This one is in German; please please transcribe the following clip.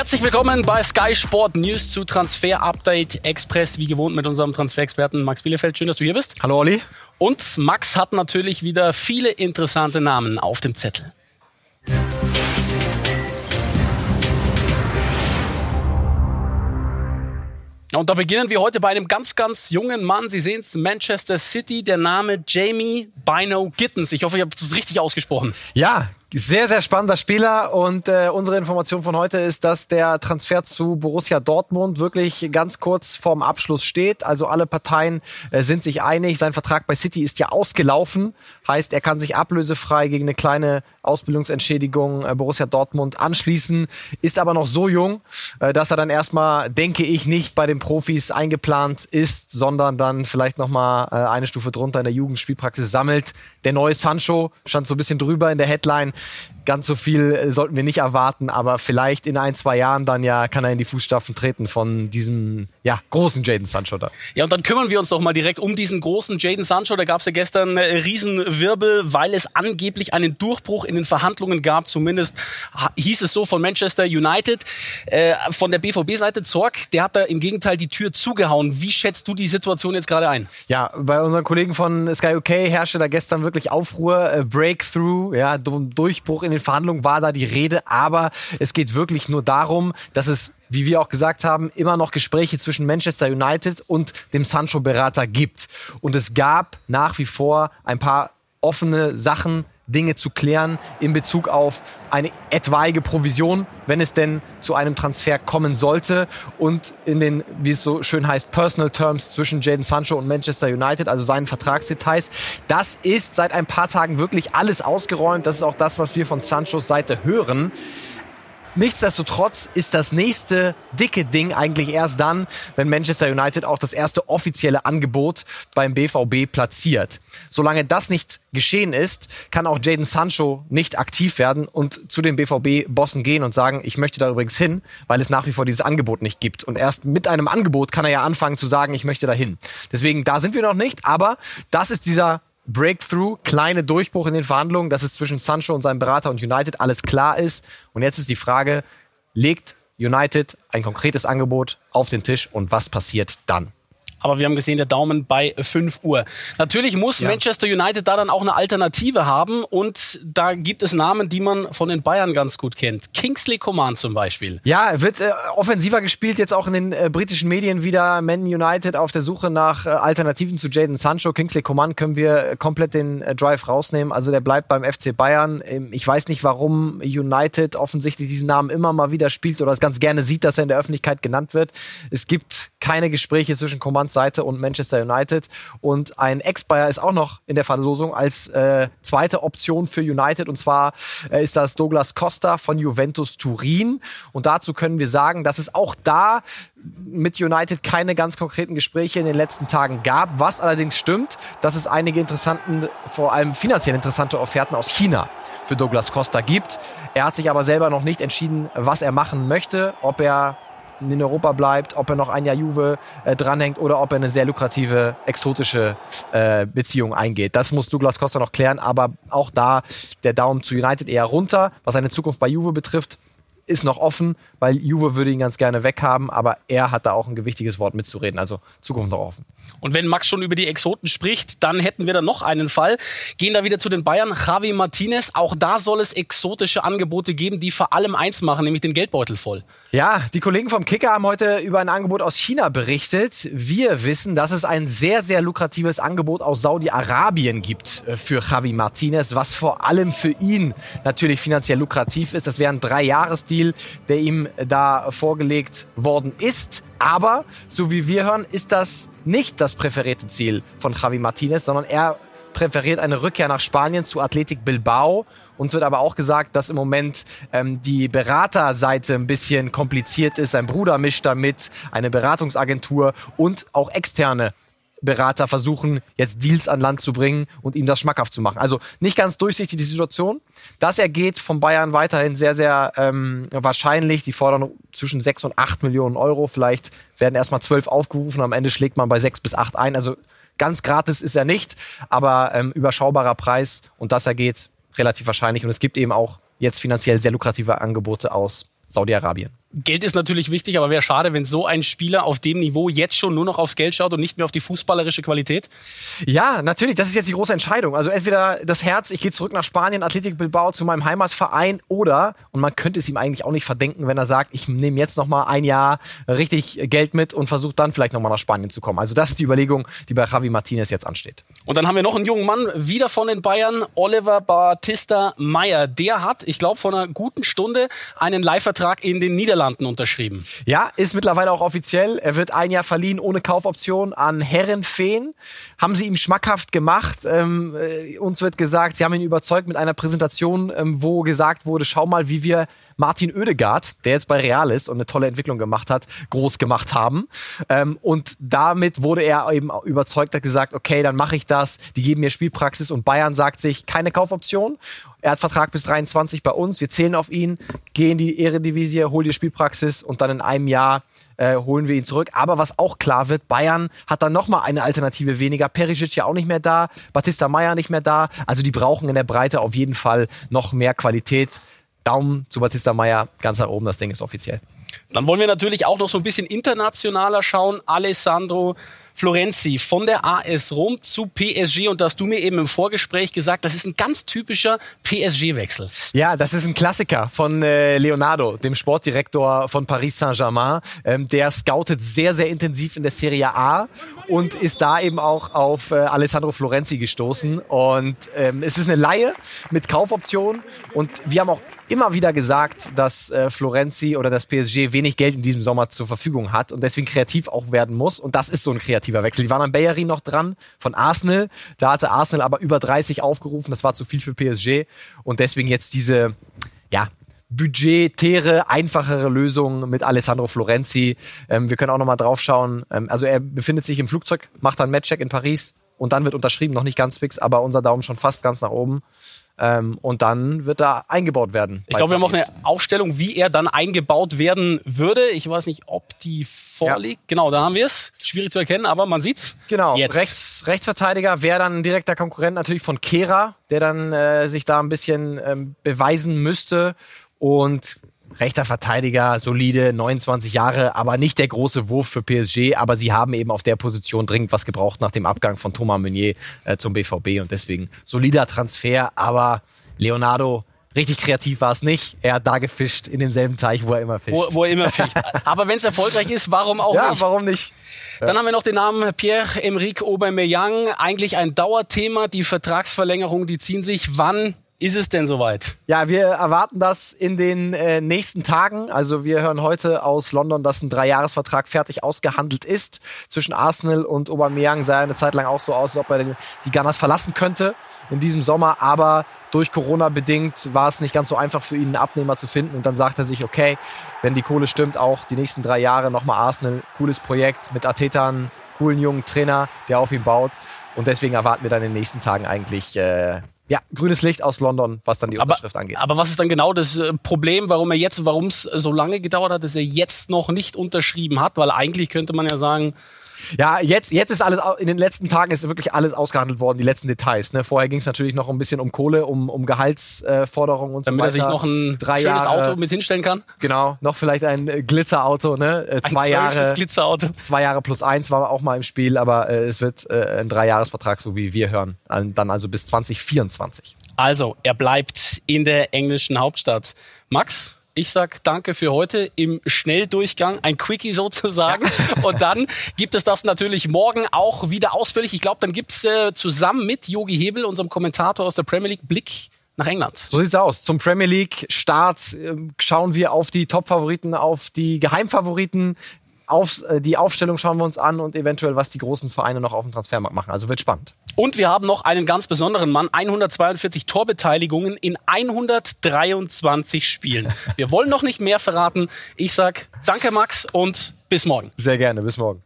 Herzlich willkommen bei Sky Sport News zu Transfer Update Express, wie gewohnt mit unserem Transferexperten Max Bielefeld. Schön, dass du hier bist. Hallo Olli. Und Max hat natürlich wieder viele interessante Namen auf dem Zettel. Und da beginnen wir heute bei einem ganz, ganz jungen Mann. Sie sehen es, Manchester City, der Name Jamie Bino Gittens. Ich hoffe, ich habe es richtig ausgesprochen. Ja, sehr, sehr spannender Spieler und äh, unsere Information von heute ist, dass der Transfer zu Borussia Dortmund wirklich ganz kurz vorm Abschluss steht. Also alle Parteien äh, sind sich einig. Sein Vertrag bei City ist ja ausgelaufen. Heißt, er kann sich ablösefrei gegen eine kleine Ausbildungsentschädigung äh, Borussia Dortmund anschließen. Ist aber noch so jung, äh, dass er dann erstmal, denke ich, nicht bei den Profis eingeplant ist, sondern dann vielleicht nochmal äh, eine Stufe drunter in der Jugendspielpraxis sammelt. Der neue Sancho stand so ein bisschen drüber in der Headline ganz so viel äh, sollten wir nicht erwarten, aber vielleicht in ein, zwei Jahren dann ja kann er in die Fußstapfen treten von diesem ja, großen Jaden Sancho da. Ja, und dann kümmern wir uns doch mal direkt um diesen großen Jaden Sancho. Da gab es ja gestern äh, Riesenwirbel, weil es angeblich einen Durchbruch in den Verhandlungen gab. Zumindest hieß es so von Manchester United. Äh, von der BVB-Seite Zorg, der hat da im Gegenteil die Tür zugehauen. Wie schätzt du die Situation jetzt gerade ein? Ja, bei unseren Kollegen von Sky UK herrschte da gestern wirklich Aufruhr, äh, Breakthrough, ja, Durchbruch in den Verhandlungen war da die Rede, aber es geht wirklich nur darum, dass es wie wir auch gesagt haben, immer noch Gespräche zwischen Manchester United und dem Sancho-Berater gibt. Und es gab nach wie vor ein paar offene Sachen, Dinge zu klären in Bezug auf eine etwaige Provision, wenn es denn zu einem Transfer kommen sollte und in den, wie es so schön heißt, Personal Terms zwischen Jaden Sancho und Manchester United, also seinen Vertragsdetails. Das ist seit ein paar Tagen wirklich alles ausgeräumt. Das ist auch das, was wir von Sanchos Seite hören. Nichtsdestotrotz ist das nächste dicke Ding eigentlich erst dann, wenn Manchester United auch das erste offizielle Angebot beim BVB platziert. Solange das nicht geschehen ist, kann auch Jaden Sancho nicht aktiv werden und zu den BVB-Bossen gehen und sagen, ich möchte da übrigens hin, weil es nach wie vor dieses Angebot nicht gibt. Und erst mit einem Angebot kann er ja anfangen zu sagen, ich möchte da hin. Deswegen, da sind wir noch nicht, aber das ist dieser Breakthrough, kleine Durchbruch in den Verhandlungen, dass es zwischen Sancho und seinem Berater und United alles klar ist. Und jetzt ist die Frage, legt United ein konkretes Angebot auf den Tisch und was passiert dann? Aber wir haben gesehen, der Daumen bei 5 Uhr. Natürlich muss ja. Manchester United da dann auch eine Alternative haben und da gibt es Namen, die man von den Bayern ganz gut kennt. Kingsley Coman zum Beispiel. Ja, wird äh, offensiver gespielt, jetzt auch in den äh, britischen Medien wieder. Man United auf der Suche nach äh, Alternativen zu Jaden Sancho. Kingsley Coman können wir komplett den äh, Drive rausnehmen. Also der bleibt beim FC Bayern. Ähm, ich weiß nicht, warum United offensichtlich diesen Namen immer mal wieder spielt oder es ganz gerne sieht, dass er in der Öffentlichkeit genannt wird. Es gibt keine Gespräche zwischen Coman Dortmunds Seite und Manchester United. Und ein Ex-Bayer ist auch noch in der Verlosung als äh, zweite Option für United. Und zwar äh, ist das Douglas Costa von Juventus Turin. Und dazu können wir sagen, dass es auch da mit United keine ganz konkreten Gespräche in den letzten Tagen gab. Was allerdings stimmt, dass es einige interessanten, vor allem finanziell interessante Offerten aus China für Douglas Costa gibt. Er hat sich aber selber noch nicht entschieden, was er machen möchte, ob er in Europa bleibt, ob er noch ein Jahr Juve äh, dranhängt oder ob er eine sehr lukrative, exotische äh, Beziehung eingeht. Das muss Douglas Costa noch klären, aber auch da der Daumen zu United eher runter. Was seine Zukunft bei Juve betrifft, ist noch offen, weil Juve würde ihn ganz gerne weghaben, aber er hat da auch ein gewichtiges Wort mitzureden. Also Zukunft noch offen. Und wenn Max schon über die Exoten spricht, dann hätten wir da noch einen Fall. Gehen da wieder zu den Bayern. Javi Martinez, auch da soll es exotische Angebote geben, die vor allem eins machen, nämlich den Geldbeutel voll. Ja, die Kollegen vom Kicker haben heute über ein Angebot aus China berichtet. Wir wissen, dass es ein sehr, sehr lukratives Angebot aus Saudi-Arabien gibt äh, für Javi Martinez, was vor allem für ihn natürlich finanziell lukrativ ist. Das wäre ein Drei-Jahres-Deal Deal, der ihm da vorgelegt worden ist. Aber, so wie wir hören, ist das nicht das präferierte Ziel von Javi Martinez, sondern er präferiert eine Rückkehr nach Spanien zu Athletic Bilbao. Uns wird aber auch gesagt, dass im Moment ähm, die Beraterseite ein bisschen kompliziert ist. Sein Bruder mischt damit, eine Beratungsagentur und auch externe Berater versuchen, jetzt Deals an Land zu bringen und ihm das schmackhaft zu machen. Also nicht ganz durchsichtig die Situation. Das ergeht von Bayern weiterhin sehr, sehr ähm, wahrscheinlich. Sie fordern zwischen 6 und 8 Millionen Euro. Vielleicht werden erstmal 12 aufgerufen, am Ende schlägt man bei 6 bis 8 ein. Also ganz gratis ist er nicht, aber ähm, überschaubarer Preis und das ergeht relativ wahrscheinlich. Und es gibt eben auch jetzt finanziell sehr lukrative Angebote aus Saudi-Arabien. Geld ist natürlich wichtig, aber wäre schade, wenn so ein Spieler auf dem Niveau jetzt schon nur noch aufs Geld schaut und nicht mehr auf die fußballerische Qualität. Ja, natürlich. Das ist jetzt die große Entscheidung. Also entweder das Herz, ich gehe zurück nach Spanien, Athletic Bilbao zu meinem Heimatverein, oder und man könnte es ihm eigentlich auch nicht verdenken, wenn er sagt, ich nehme jetzt noch mal ein Jahr richtig Geld mit und versuche dann vielleicht noch mal nach Spanien zu kommen. Also das ist die Überlegung, die bei Javi Martinez jetzt ansteht. Und dann haben wir noch einen jungen Mann wieder von den Bayern, Oliver Batista Meyer. Der hat, ich glaube, vor einer guten Stunde einen Leihvertrag in den Niederlanden Niederlanden unterschrieben. Ja, ist mittlerweile auch offiziell. Er wird ein Jahr verliehen ohne Kaufoption an Herrenfeen. Haben sie ihm schmackhaft gemacht. Ähm, äh, uns wird gesagt, sie haben ihn überzeugt mit einer Präsentation, ähm, wo gesagt wurde, schau mal, wie wir Martin Oedegaard, der jetzt bei Real ist und eine tolle Entwicklung gemacht hat, groß gemacht haben. Ähm, und damit wurde er eben überzeugt, hat gesagt, okay, dann mache ich das. Die geben mir Spielpraxis und Bayern sagt sich, keine Kaufoption. Er hat Vertrag bis 23 bei uns. Wir zählen auf ihn, gehen die Eredivisie, hol dir Spielpraxis und dann in einem Jahr äh, holen wir ihn zurück. Aber was auch klar wird, Bayern hat dann nochmal eine Alternative weniger. Perisic ja auch nicht mehr da, Batista Meyer nicht mehr da. Also die brauchen in der Breite auf jeden Fall noch mehr Qualität. Daumen zu Batista Meyer ganz nach oben, das Ding ist offiziell. Dann wollen wir natürlich auch noch so ein bisschen internationaler schauen. Alessandro Florenzi von der AS Rom zu PSG und da hast du mir eben im Vorgespräch gesagt, das ist ein ganz typischer PSG-Wechsel. Ja, das ist ein Klassiker von äh, Leonardo, dem Sportdirektor von Paris Saint-Germain. Ähm, der scoutet sehr, sehr intensiv in der Serie A und ist da eben auch auf äh, Alessandro Florenzi gestoßen. Und ähm, es ist eine Laie mit Kaufoption und wir haben auch immer wieder gesagt, dass äh, Florenzi oder das PSG wenig Geld in diesem Sommer zur Verfügung hat und deswegen kreativ auch werden muss. Und das ist so ein kreativer Wechsel. Die waren an Bayerin noch dran von Arsenal. Da hatte Arsenal aber über 30 aufgerufen. Das war zu viel für PSG. Und deswegen jetzt diese, ja, budgetäre, einfachere Lösung mit Alessandro Florenzi. Ähm, wir können auch nochmal drauf schauen. Ähm, also er befindet sich im Flugzeug, macht dann Matchcheck in Paris und dann wird unterschrieben, noch nicht ganz fix, aber unser Daumen schon fast ganz nach oben. Ähm, und dann wird er eingebaut werden. Ich glaube, wir haben auch eine Aufstellung, wie er dann eingebaut werden würde. Ich weiß nicht, ob die vorliegt. Ja. Genau, da haben wir es. Schwierig zu erkennen, aber man sieht's. Genau. Jetzt. Rechts, Rechtsverteidiger wäre dann ein direkter Konkurrent natürlich von Kehra, der dann äh, sich da ein bisschen ähm, beweisen müsste. Und rechter Verteidiger, solide, 29 Jahre, aber nicht der große Wurf für PSG. Aber sie haben eben auf der Position dringend was gebraucht nach dem Abgang von Thomas Meunier äh, zum BVB und deswegen solider Transfer. Aber Leonardo richtig kreativ war es nicht. Er hat da gefischt in demselben Teich, wo er immer fischt. Wo, wo er immer fischt. Aber wenn es erfolgreich ist, warum auch ja, nicht? Ja, warum nicht? Dann haben wir noch den Namen Pierre-Emerick Aubameyang. Eigentlich ein Dauerthema. Die Vertragsverlängerung, die ziehen sich. Wann ist es denn soweit? Ja, wir erwarten das in den äh, nächsten Tagen. Also wir hören heute aus London, dass ein Dreijahresvertrag fertig ausgehandelt ist. Zwischen Arsenal und Aubameyang sah eine Zeit lang auch so aus, als ob er die Gunners verlassen könnte in diesem Sommer. Aber durch Corona bedingt war es nicht ganz so einfach für ihn, einen Abnehmer zu finden. Und dann sagt er sich, okay, wenn die Kohle stimmt, auch die nächsten drei Jahre nochmal Arsenal. Cooles Projekt mit Atetan, coolen jungen Trainer, der auf ihn baut. Und deswegen erwarten wir dann in den nächsten Tagen eigentlich äh, ja, grünes Licht aus London, was dann die Unterschrift aber, angeht. Aber was ist dann genau das äh, Problem, warum er jetzt, warum es so lange gedauert hat, dass er jetzt noch nicht unterschrieben hat? Weil eigentlich könnte man ja sagen, ja, jetzt, jetzt ist alles, in den letzten Tagen ist wirklich alles ausgehandelt worden, die letzten Details. Ne? Vorher ging es natürlich noch ein bisschen um Kohle, um, um Gehaltsforderungen und Damit so weiter. Damit er sich noch ein Drei schönes Jahre, Auto mit hinstellen kann. Genau, noch vielleicht ein äh, Glitzerauto, ne? Äh, zwei ein Jahre. Glitzerauto. Zwei Jahre plus eins war auch mal im Spiel, aber äh, es wird äh, ein Dreijahresvertrag, so wie wir hören. Dann also bis 2024. Also, er bleibt in der englischen Hauptstadt. Max, ich sag danke für heute im Schnelldurchgang, ein Quickie sozusagen. Ja. Und dann gibt es das natürlich morgen auch wieder ausführlich. Ich glaube, dann gibt's äh, zusammen mit Yogi Hebel, unserem Kommentator aus der Premier League, Blick nach England. So sieht's aus. Zum Premier League Start äh, schauen wir auf die Top-Favoriten, auf die Geheimfavoriten. Auf, äh, die Aufstellung schauen wir uns an und eventuell, was die großen Vereine noch auf dem Transfermarkt machen. Also wird spannend. Und wir haben noch einen ganz besonderen Mann, 142 Torbeteiligungen in 123 Spielen. Wir wollen noch nicht mehr verraten. Ich sag danke Max und bis morgen. Sehr gerne, bis morgen.